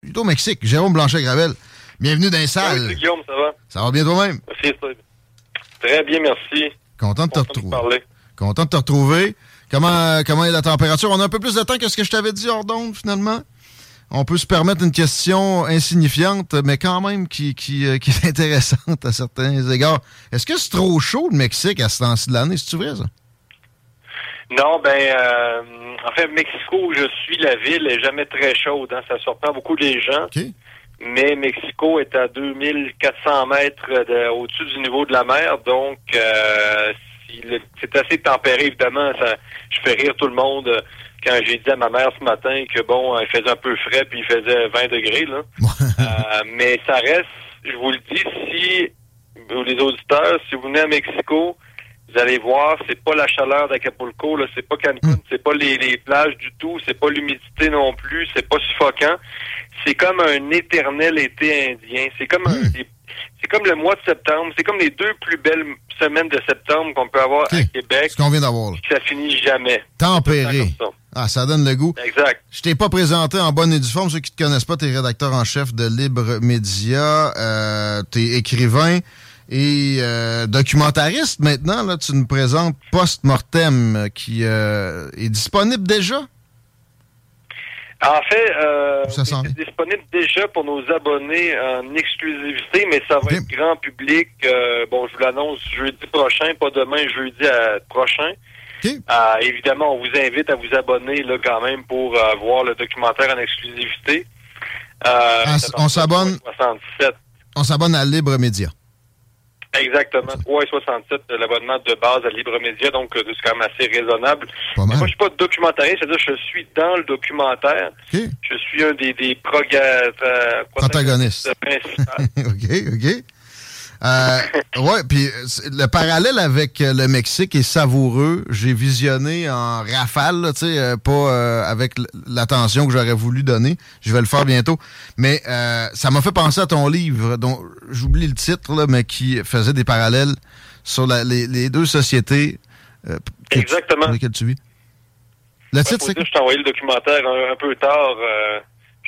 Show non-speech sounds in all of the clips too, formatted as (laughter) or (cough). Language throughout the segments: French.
Plutôt au Mexique, Jérôme Blanchet-Gravel. Bienvenue dans les salles. Salut Guillaume, ça va? Ça va bien toi-même? Merci, ça. Très bien, merci. Content de te retrouver. parler. Content de te retrouver. Comment, comment est la température? On a un peu plus de temps que ce que je t'avais dit hors d'onde, finalement. On peut se permettre une question insignifiante, mais quand même qui, qui, euh, qui (laughs) est intéressante à certains égards. Est-ce que c'est trop chaud, le Mexique, à ce temps-ci de l'année? C'est-tu vrai, ça? Non, ben, euh, en fait, Mexico, où je suis, la ville est jamais très chaude. Hein, ça surprend beaucoup les gens. Mais Mexico est à 2400 mètres de- au-dessus du niveau de la mer, donc euh, si le- c'est assez tempéré, évidemment. Ça, je fais rire tout le monde euh, quand j'ai dit à ma mère ce matin que, bon, il faisait un peu frais, puis il faisait 20 degrés. Là. (laughs) Euh, mais ça reste, je vous le dis, si, vous les auditeurs, si vous venez à Mexico, vous allez voir, c'est pas la chaleur d'Acapulco, là, c'est pas Cancun, c'est pas les, les plages du tout, c'est pas l'humidité non plus, c'est pas suffocant. C'est comme un éternel été indien. C'est comme un- des- c'est comme le mois de septembre. C'est comme les deux plus belles semaines de septembre qu'on peut avoir à Québec. Ce qu'on vient d'avoir. là. Ça finit jamais. Tempéré. Ah, ça donne le goût. Exact. Je t'ai pas présenté en bonne et due forme. Ceux qui te connaissent pas, t'es rédacteur en chef de Libre Média, euh, t'es écrivain et euh, documentariste maintenant. Là, tu nous présentes Post-Mortem euh, qui euh, est disponible déjà? En fait, euh, c'est disponible déjà pour nos abonnés en exclusivité, mais ça va être grand public. Euh, bon, je vous l'annonce jeudi prochain, pas demain, jeudi à- prochain. Euh, évidemment, on vous invite à vous abonner là quand même pour euh, voir le documentaire en exclusivité. Euh, Ah, on s'abonne. 67. On s'abonne à Libre Média. Exactement, 3,67 de l'abonnement de base à Libre Média, donc euh, c'est quand même assez raisonnable. Moi, je suis pas documentariste, c'est-à-dire je suis dans le documentaire. Je suis un des, des proga- euh, Protagoniste. principaux. (laughs) OK, OK. Euh, ouais, puis euh, le parallèle avec euh, le Mexique est savoureux. J'ai visionné en rafale, tu sais, euh, pas euh, avec l'attention que j'aurais voulu donner. Je vais le faire bientôt. Mais euh, ça m'a fait penser à ton livre, dont j'oublie le titre, là, mais qui faisait des parallèles sur la- les, les deux sociétés que tu- Exactement. dans lesquelles tu vis. Le Ouais, titre, c'est je t'ai envoyé le documentaire un, un peu tard.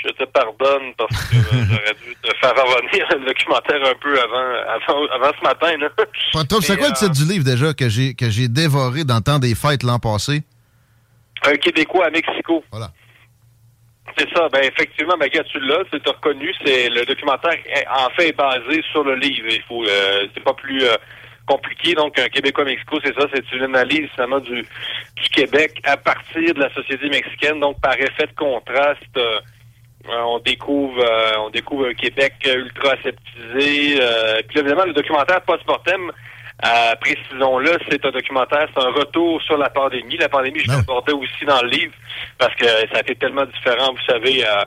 Je te pardonne parce que (laughs) j'aurais dû te faire revenir le documentaire un peu avant, avant, avant ce matin. Là. Pas. C'est quoi le euh, titre du livre déjà que j'ai que j'ai dévoré dans le temps des fêtes l'an passé? Un Québécois à Mexico. Voilà. c'est ça. Ben effectivement, ben, tu l'as, as reconnu, c'est le documentaire en fait est basé sur le livre. Il faut euh, c'est pas plus euh, compliqué. Donc un Québécois Mexico, c'est ça, c'est une analyse seulement du, du Québec à partir de la société mexicaine. Donc par effet de contraste, on découvre on découvre un Québec ultra aseptisé. puis évidemment, le documentaire post-mortem euh, précisons-le, c'est un documentaire, c'est un retour sur la pandémie. La pandémie, je l'abordais aussi dans le livre parce que ça a été tellement différent, vous savez, euh,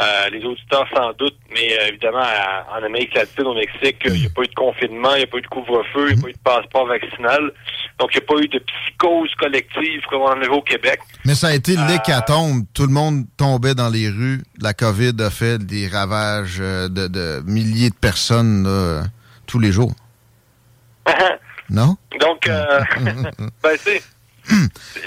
euh, les auditeurs sans doute, mais évidemment, en Amérique latine, au Mexique, il n'y a pas eu de confinement, il n'y a pas eu de couvre-feu, il n'y a pas eu de passeport vaccinal. Donc, il n'y a pas eu de psychose collective comme on en avait au Québec. Mais ça a été l'hécatombe. Tout le monde tombait dans les rues. La COVID a fait des ravages de, de milliers de personnes tous les jours. (laughs) non? Donc, euh, (laughs) ben, c'est.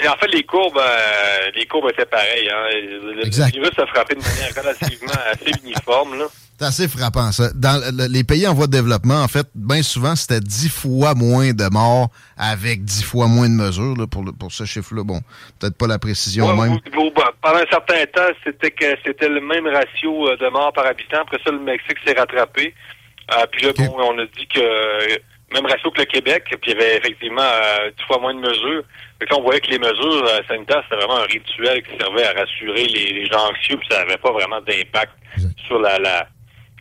En fait, les courbes, euh, les courbes étaient pareilles. Hein. Le virus a frappé de manière relativement assez uniforme. Là. C'est assez frappant, ça. Dans les pays en voie de développement, en fait, bien souvent, c'était dix fois moins de morts avec dix fois moins de mesures là, pour, pour ce chiffre-là. Bon, peut-être pas la précision même. pendant un certain temps, c'était que c'était le même ratio euh, de morts par habitant. Après ça, le Mexique s'est rattrapé. puis là, bon, on a dit que même ratio que le Québec, puis il y avait effectivement euh, dix fois moins de mesures. Fait on voyait que les mesures euh, sanitaires, c'était vraiment un rituel qui servait à rassurer les, gens anxieux, puis ça n'avait pas vraiment d'impact sur la, la,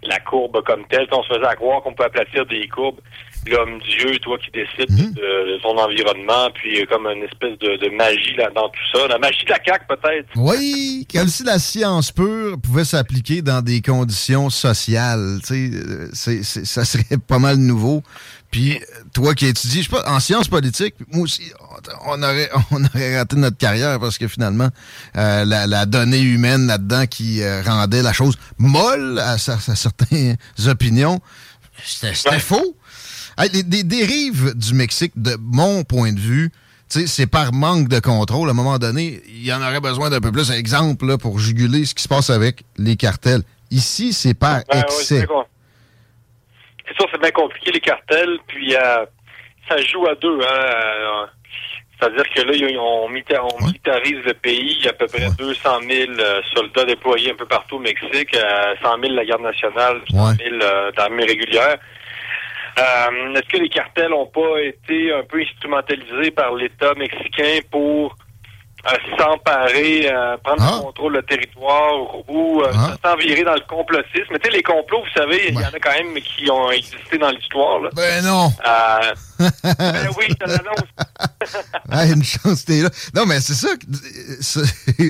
la courbe comme telle. On se faisait à croire qu'on peut aplatir des courbes. L'homme Dieu, toi qui décides mhm. de, son environnement, puis euh, comme une espèce de, magie là dans tout ça. La magie de la CAQ, peut-être. Oui, comme si la science pure pouvait s'appliquer dans des conditions sociales. Tu sais, ça serait pas mal nouveau. Puis toi qui étudies, je sais pas, en sciences politiques, moi aussi, on aurait, (laughs) on aurait raté notre carrière parce que finalement, euh, la, donnée humaine là-dedans qui euh, rendait la chose molle à, certaines (laughs) opinions, c'était faux. les, dérives du Mexique, de mon point de vue, c'est par manque de contrôle. À un moment donné, il y en aurait besoin d'un peu plus d'exemples pour juguler ce qui se passe avec les cartels. Ici, c'est par excès c'est sûr, c'est bien compliqué, les cartels, puis euh, ça joue à deux. Hein, euh, c'est-à-dire que là, on, militarise le pays. Il y a à peu près 200 000 euh, soldats déployés un peu partout au Mexique, 100 000 la garde nationale, 100 000 l'armée régulière. Est-ce que les cartels n'ont pas été un peu instrumentalisés par l'État mexicain pour s'emparer, euh, prendre le ah. contrôle du territoire ou euh, ah. s'envirer dans le complotisme. Mais tu sais, les complots, vous savez, il y en a quand même qui ont existé dans l'histoire. Ben non. Ben oui, je te l'annonce. (laughs) une chance, t'es là. Non, mais c'est ça,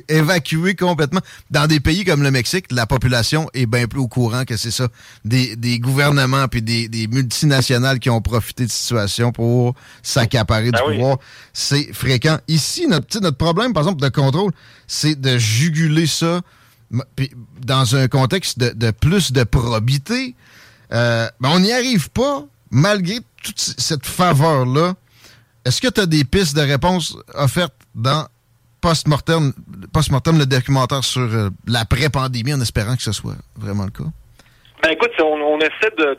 évacuer complètement. Dans des pays comme le Mexique, la population est bien plus au courant que c'est ça. Des, des gouvernements puis des, des, multinationales qui ont profité de situation pour s'accaparer du ben pouvoir. C'est fréquent. Ici, notre, notre problème, par exemple, de contrôle, c'est de juguler ça dans un contexte de, plus de probité. Euh, ben, on n'y arrive pas malgré toute cette faveur-là, est-ce que tu as des pistes de réponse offertes dans Post-Mortem, le documentaire sur euh, l'après-pandémie, en espérant que ce soit vraiment le cas? Ben écoute, on, essaie de,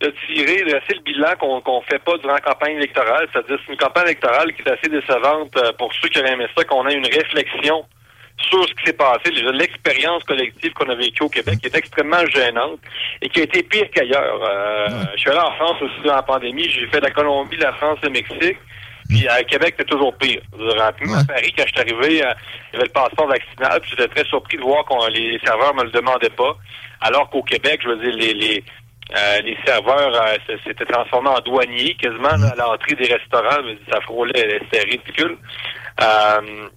de, tirer, de le bilan qu'on ne fait pas durant la campagne électorale. C'est-à-dire c'est une campagne électorale qui est assez décevante euh, pour ceux qui auraient aimé ça, qu'on ait une réflexion sur ce qui s'est passé, l'expérience collective qu'on a vécue au Québec, qui est extrêmement gênante et qui a été pire qu'ailleurs. Euh, je suis allé en France aussi dans la pandémie, j'ai fait la Colombie, la France, le Mexique. Puis à Québec, c'était toujours pire. À Paris, quand je suis arrivé, euh, il y avait le passeport vaccinal, puis j'étais très surpris de voir que les serveurs me le demandaient pas. Alors qu'au Québec, je veux dire, les, les, euh, les serveurs s'étaient transformés en douaniers quasiment à l'entrée des restaurants. Ça frôlait, c'était ridicule. Euh,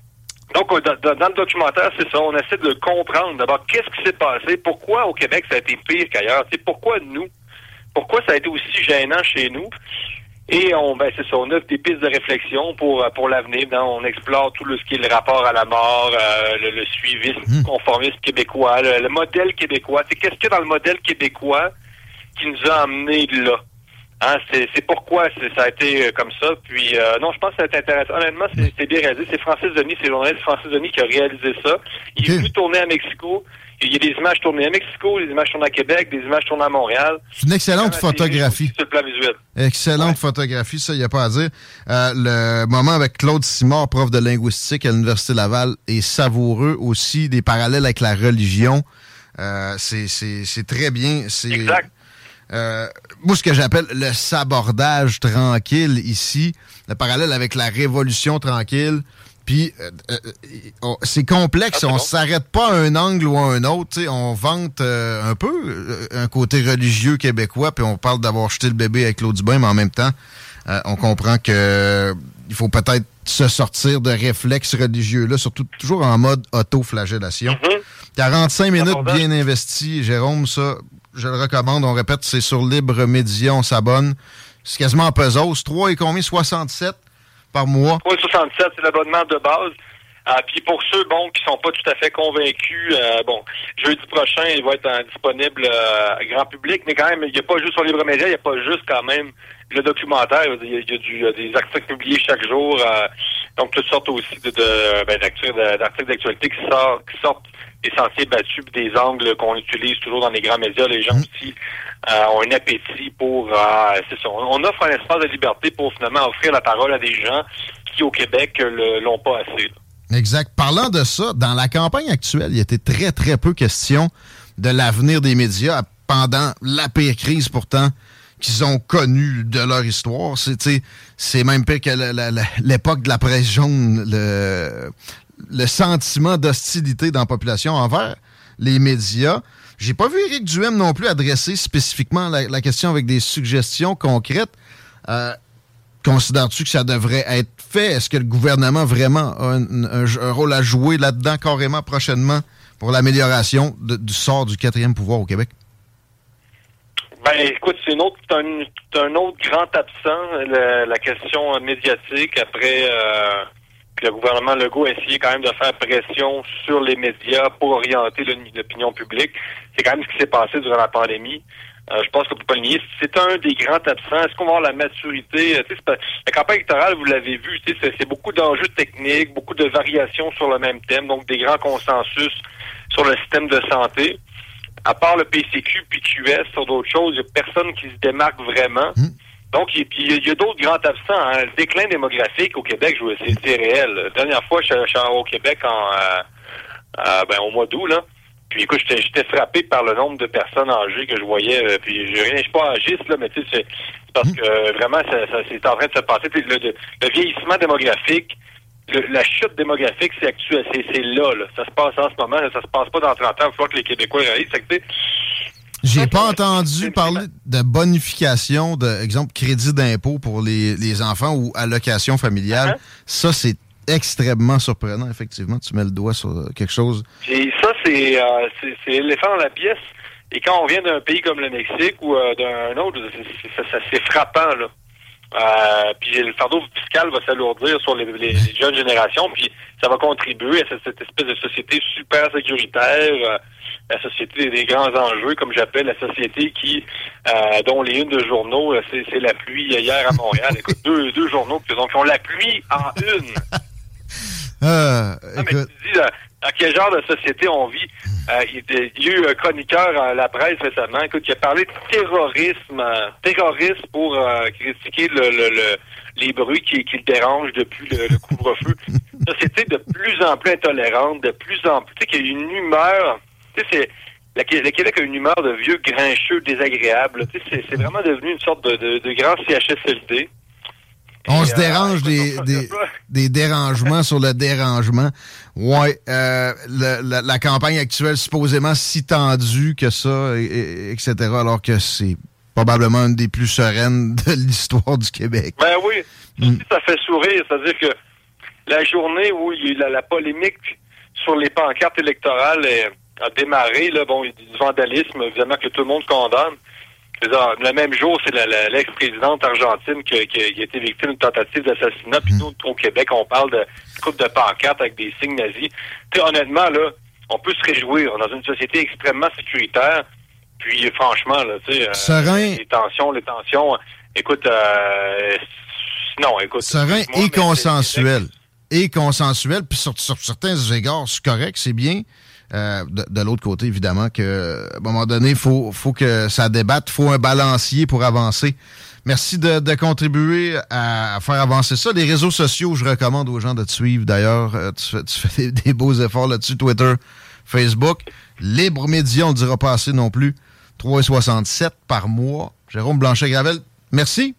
donc, dans, le documentaire, c'est ça. On essaie de comprendre d'abord qu'est-ce qui s'est passé, pourquoi au Québec ça a été pire qu'ailleurs, c'est pourquoi nous, pourquoi ça a été aussi gênant chez nous. Et on, ben c'est ça, on offre des pistes de réflexion pour pour l'avenir. On explore tout le, ce qui est le rapport à la mort, euh, le, suivisme, le mmh. conformisme québécois, le, modèle québécois. C'est qu'est-ce qu'il y a dans le modèle québécois qui nous a amenés là? Hein, c'est pourquoi ça a été euh, comme ça. Puis euh, non, je pense que c'est intéressant. Honnêtement, c'est bien réalisé. C'est Francis Denis, c'est le journaliste Francis Denis qui a réalisé ça. Il est venu tourner à Mexico. Il y a des images tournées à Mexico, des images tournées à Québec, des images tournées à Montréal. C'est une excellente photographie. Sur le plan visuel. Excellente photographie, ça, il n'y a pas à dire. Euh, le moment avec Claude Simard, prof de linguistique à l'Université Laval, est savoureux aussi, des parallèles avec la religion. Euh, c'est très bien. Exact. Euh, moi, ce que j'appelle le sabordage tranquille ici, le parallèle avec la révolution tranquille, puis euh, euh, c'est complexe, ah, on s'arrête pas à un angle ou à un autre. On vante un peu un côté religieux québécois, puis on parle d'avoir jeté le bébé avec l'eau du bain, mais en même temps, on comprend que il faut peut-être se sortir de réflexes religieux-là, surtout toujours en mode auto-flagellation. 45 mm-hmm. minutes bien investies, Jérôme, ça, je le recommande. On répète, c'est sur Libre Média, on s'abonne. C'est quasiment en pesos. 3 et combien? 67 par mois? 3,67, c'est l'abonnement de base. Euh, puis pour ceux bon qui sont pas tout à fait convaincus, euh, bon, jeudi prochain, il va être euh, disponible grand public, mais quand même, il n'y a pas juste sur Libre Média, il n'y a pas juste quand même le documentaire. Il y a, du, des articles publiés chaque jour, donc toutes sortes aussi de, ben, d'articles d'actualité qui sortent, qui sortent sentiers battus, des angles qu'on utilise toujours dans les grands médias. Les gens mmh. aussi ont un appétit pour... c'est ça, on offre un espace de liberté pour finalement offrir la parole à des gens qui, au Québec, l'ont pas assez. Exact. Parlant de ça, dans la campagne actuelle, il était très, très peu question de l'avenir des médias pendant la pire crise pourtant qu'ils ont connue de leur histoire. C'est même pire que l'époque de la presse jaune, le, le sentiment d'hostilité dans la population envers les médias. J'ai pas vu Éric Duhem non plus adresser spécifiquement la, question avec des suggestions concrètes. Euh, Considères-tu que ça devrait être fait? Est-ce que le gouvernement vraiment a un, rôle à jouer là-dedans carrément prochainement pour l'amélioration du sort du quatrième pouvoir au Québec? Ben, écoute, c'est un autre, un, autre grand absent, la, question médiatique. Après, euh, le gouvernement Legault a essayé quand même de faire pression sur les médias pour orienter l'opinion publique. C'est quand même ce qui s'est passé durant la pandémie. Euh, je pense que pour pas le nier, c'est un des grands absents. Est-ce qu'on va avoir la maturité? Euh, la campagne électorale, vous l'avez vu, c'est beaucoup d'enjeux techniques, beaucoup de variations sur le même thème, donc des grands consensus sur le système de santé. À part le PCQ puis QS sur d'autres choses, il n'y a personne qui se démarque vraiment. Mmh. Donc, il, y a, d'autres grands absents. Hein. Le déclin démographique au Québec, c'est réel. La dernière fois, je suis au Québec en, euh, ben, au mois d'août, là. Puis écoute, j'étais frappé par le nombre de personnes âgées que je voyais. Euh, puis je rien, je suis pas âgiste, là, mais tu sais, c'est parce que euh, vraiment, ça, c'est en train de se passer. Le, le, vieillissement démographique, la chute démographique, c'est actuel, c'est là, là. Ça se passe en ce moment, ça se passe pas dans 30 ans. Il faut que les Québécois réalisent. J'ai pas entendu parler de bonification, de exemple crédit d'impôt pour les, les enfants ou allocation familiale. Uh-huh. Ça, c'est extrêmement surprenant, effectivement. Tu mets le doigt sur quelque chose. Et ça, c'est euh, l'éléphant dans la pièce. Et quand on vient d'un pays comme le Mexique ou euh, d'un autre, c'est frappant, là. Euh, puis le fardeau fiscal va s'alourdir sur les, jeunes générations, puis ça va contribuer à cette, espèce de société super sécuritaire, euh, la société des grands enjeux, comme j'appelle la société qui, euh, dont les unes de journaux, c'est la pluie hier à Montréal. Écoute, (laughs) deux, deux journaux, donc ils ont la pluie en une. (laughs) Ah, mais tu dis, dans quel genre de société on vit? Euh, il, y a eu un chroniqueur à la presse récemment écoute, qui a parlé de terrorisme, euh, terrorisme pour euh, critiquer le, les bruits qui, qui le dérangent depuis le, couvre-feu. (laughs) société de plus en plus intolérante, de plus en plus, tu sais, qu'il y a une humeur, tu sais, c'est, le Québec a une humeur de vieux grincheux désagréable. Tu sais, c'est, vraiment devenu une sorte de, de, de grand CHSLD. On se dérange des, des, dérangements sur le dérangement. Ouais, euh, la, campagne actuelle supposément si tendue que ça, etc. Alors que c'est probablement une des plus sereines (laughs) de l'histoire du Québec. Ben oui, mm. ça fait sourire. C'est-à-dire que la journée où il y a eu la, polémique sur les pancartes électorales a démarré, là, bon, il y a du vandalisme, évidemment, que tout le monde condamne. Le même jour, c'est l'ex-présidente argentine qui, a été victime d'une tentative d'assassinat. Puis nous, au Québec, on parle de coupe de pancartes avec des signes nazis. honnêtement, là, on peut se réjouir. On est dans une société extrêmement sécuritaire. Puis franchement, là, tu sais, euh, les tensions, les tensions. Écoute, euh, non, écoute. Serein et consensuel. Et consensuel. Puis sur, sur certains égards, c'est correct, c'est bien. Euh, de, l'autre côté, évidemment, que à un moment donné, faut, faut que ça débatte, il faut un balancier pour avancer. Merci de, contribuer à, faire avancer ça. Les réseaux sociaux, je recommande aux gens de te suivre. D'ailleurs, euh, tu fais, des, beaux efforts là-dessus. Twitter, Facebook. Libre Média, on ne dira pas assez non plus. 3,67 par mois. Jérôme Blanchet-Gravel, merci.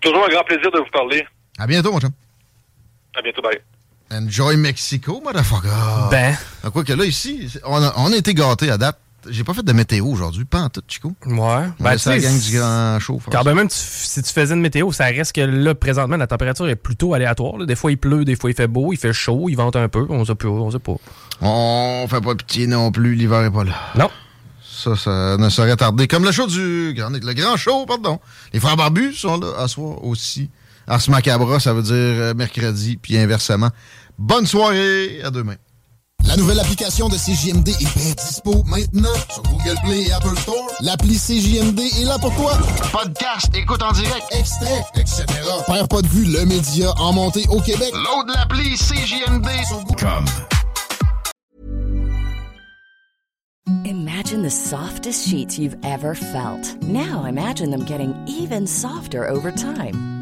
Toujours un grand plaisir de vous parler. À bientôt, mon chum. À bientôt, bye. Enjoy Mexico, motherfucker. Ben. Quoi que là, ici, on a, on a été gâtés à date. J'ai pas fait de météo aujourd'hui, pas en tout, Chico. Ouais. Ben, tu gang du grand chaud. Quand même, si tu faisais une météo, ça reste que là, présentement, la température est plutôt aléatoire. Des fois, il pleut, des fois, il fait beau, il fait chaud, il vente un peu. On sait pas. On sait pas. On fait pas pitié non plus, l'hiver est pas là. Non. Ça, ça ne serait tardé. Comme le show du grand, le grand show, pardon. Les frères barbus sont là à soir aussi. Ars Macabra, ça veut dire euh, mercredi, puis inversement. Bonne soirée, à demain. La nouvelle application de CJMD est bien dispo maintenant sur Google Play et Apple Store. L'appli CJMD est là pour toi. Podcast, écoute en direct, extrait, etc. Père pas de vue, le média en montée au Québec. Load l'appli CJMD sur Google. Comme. Imagine the softest sheets you've ever felt. Now imagine them getting even softer over time.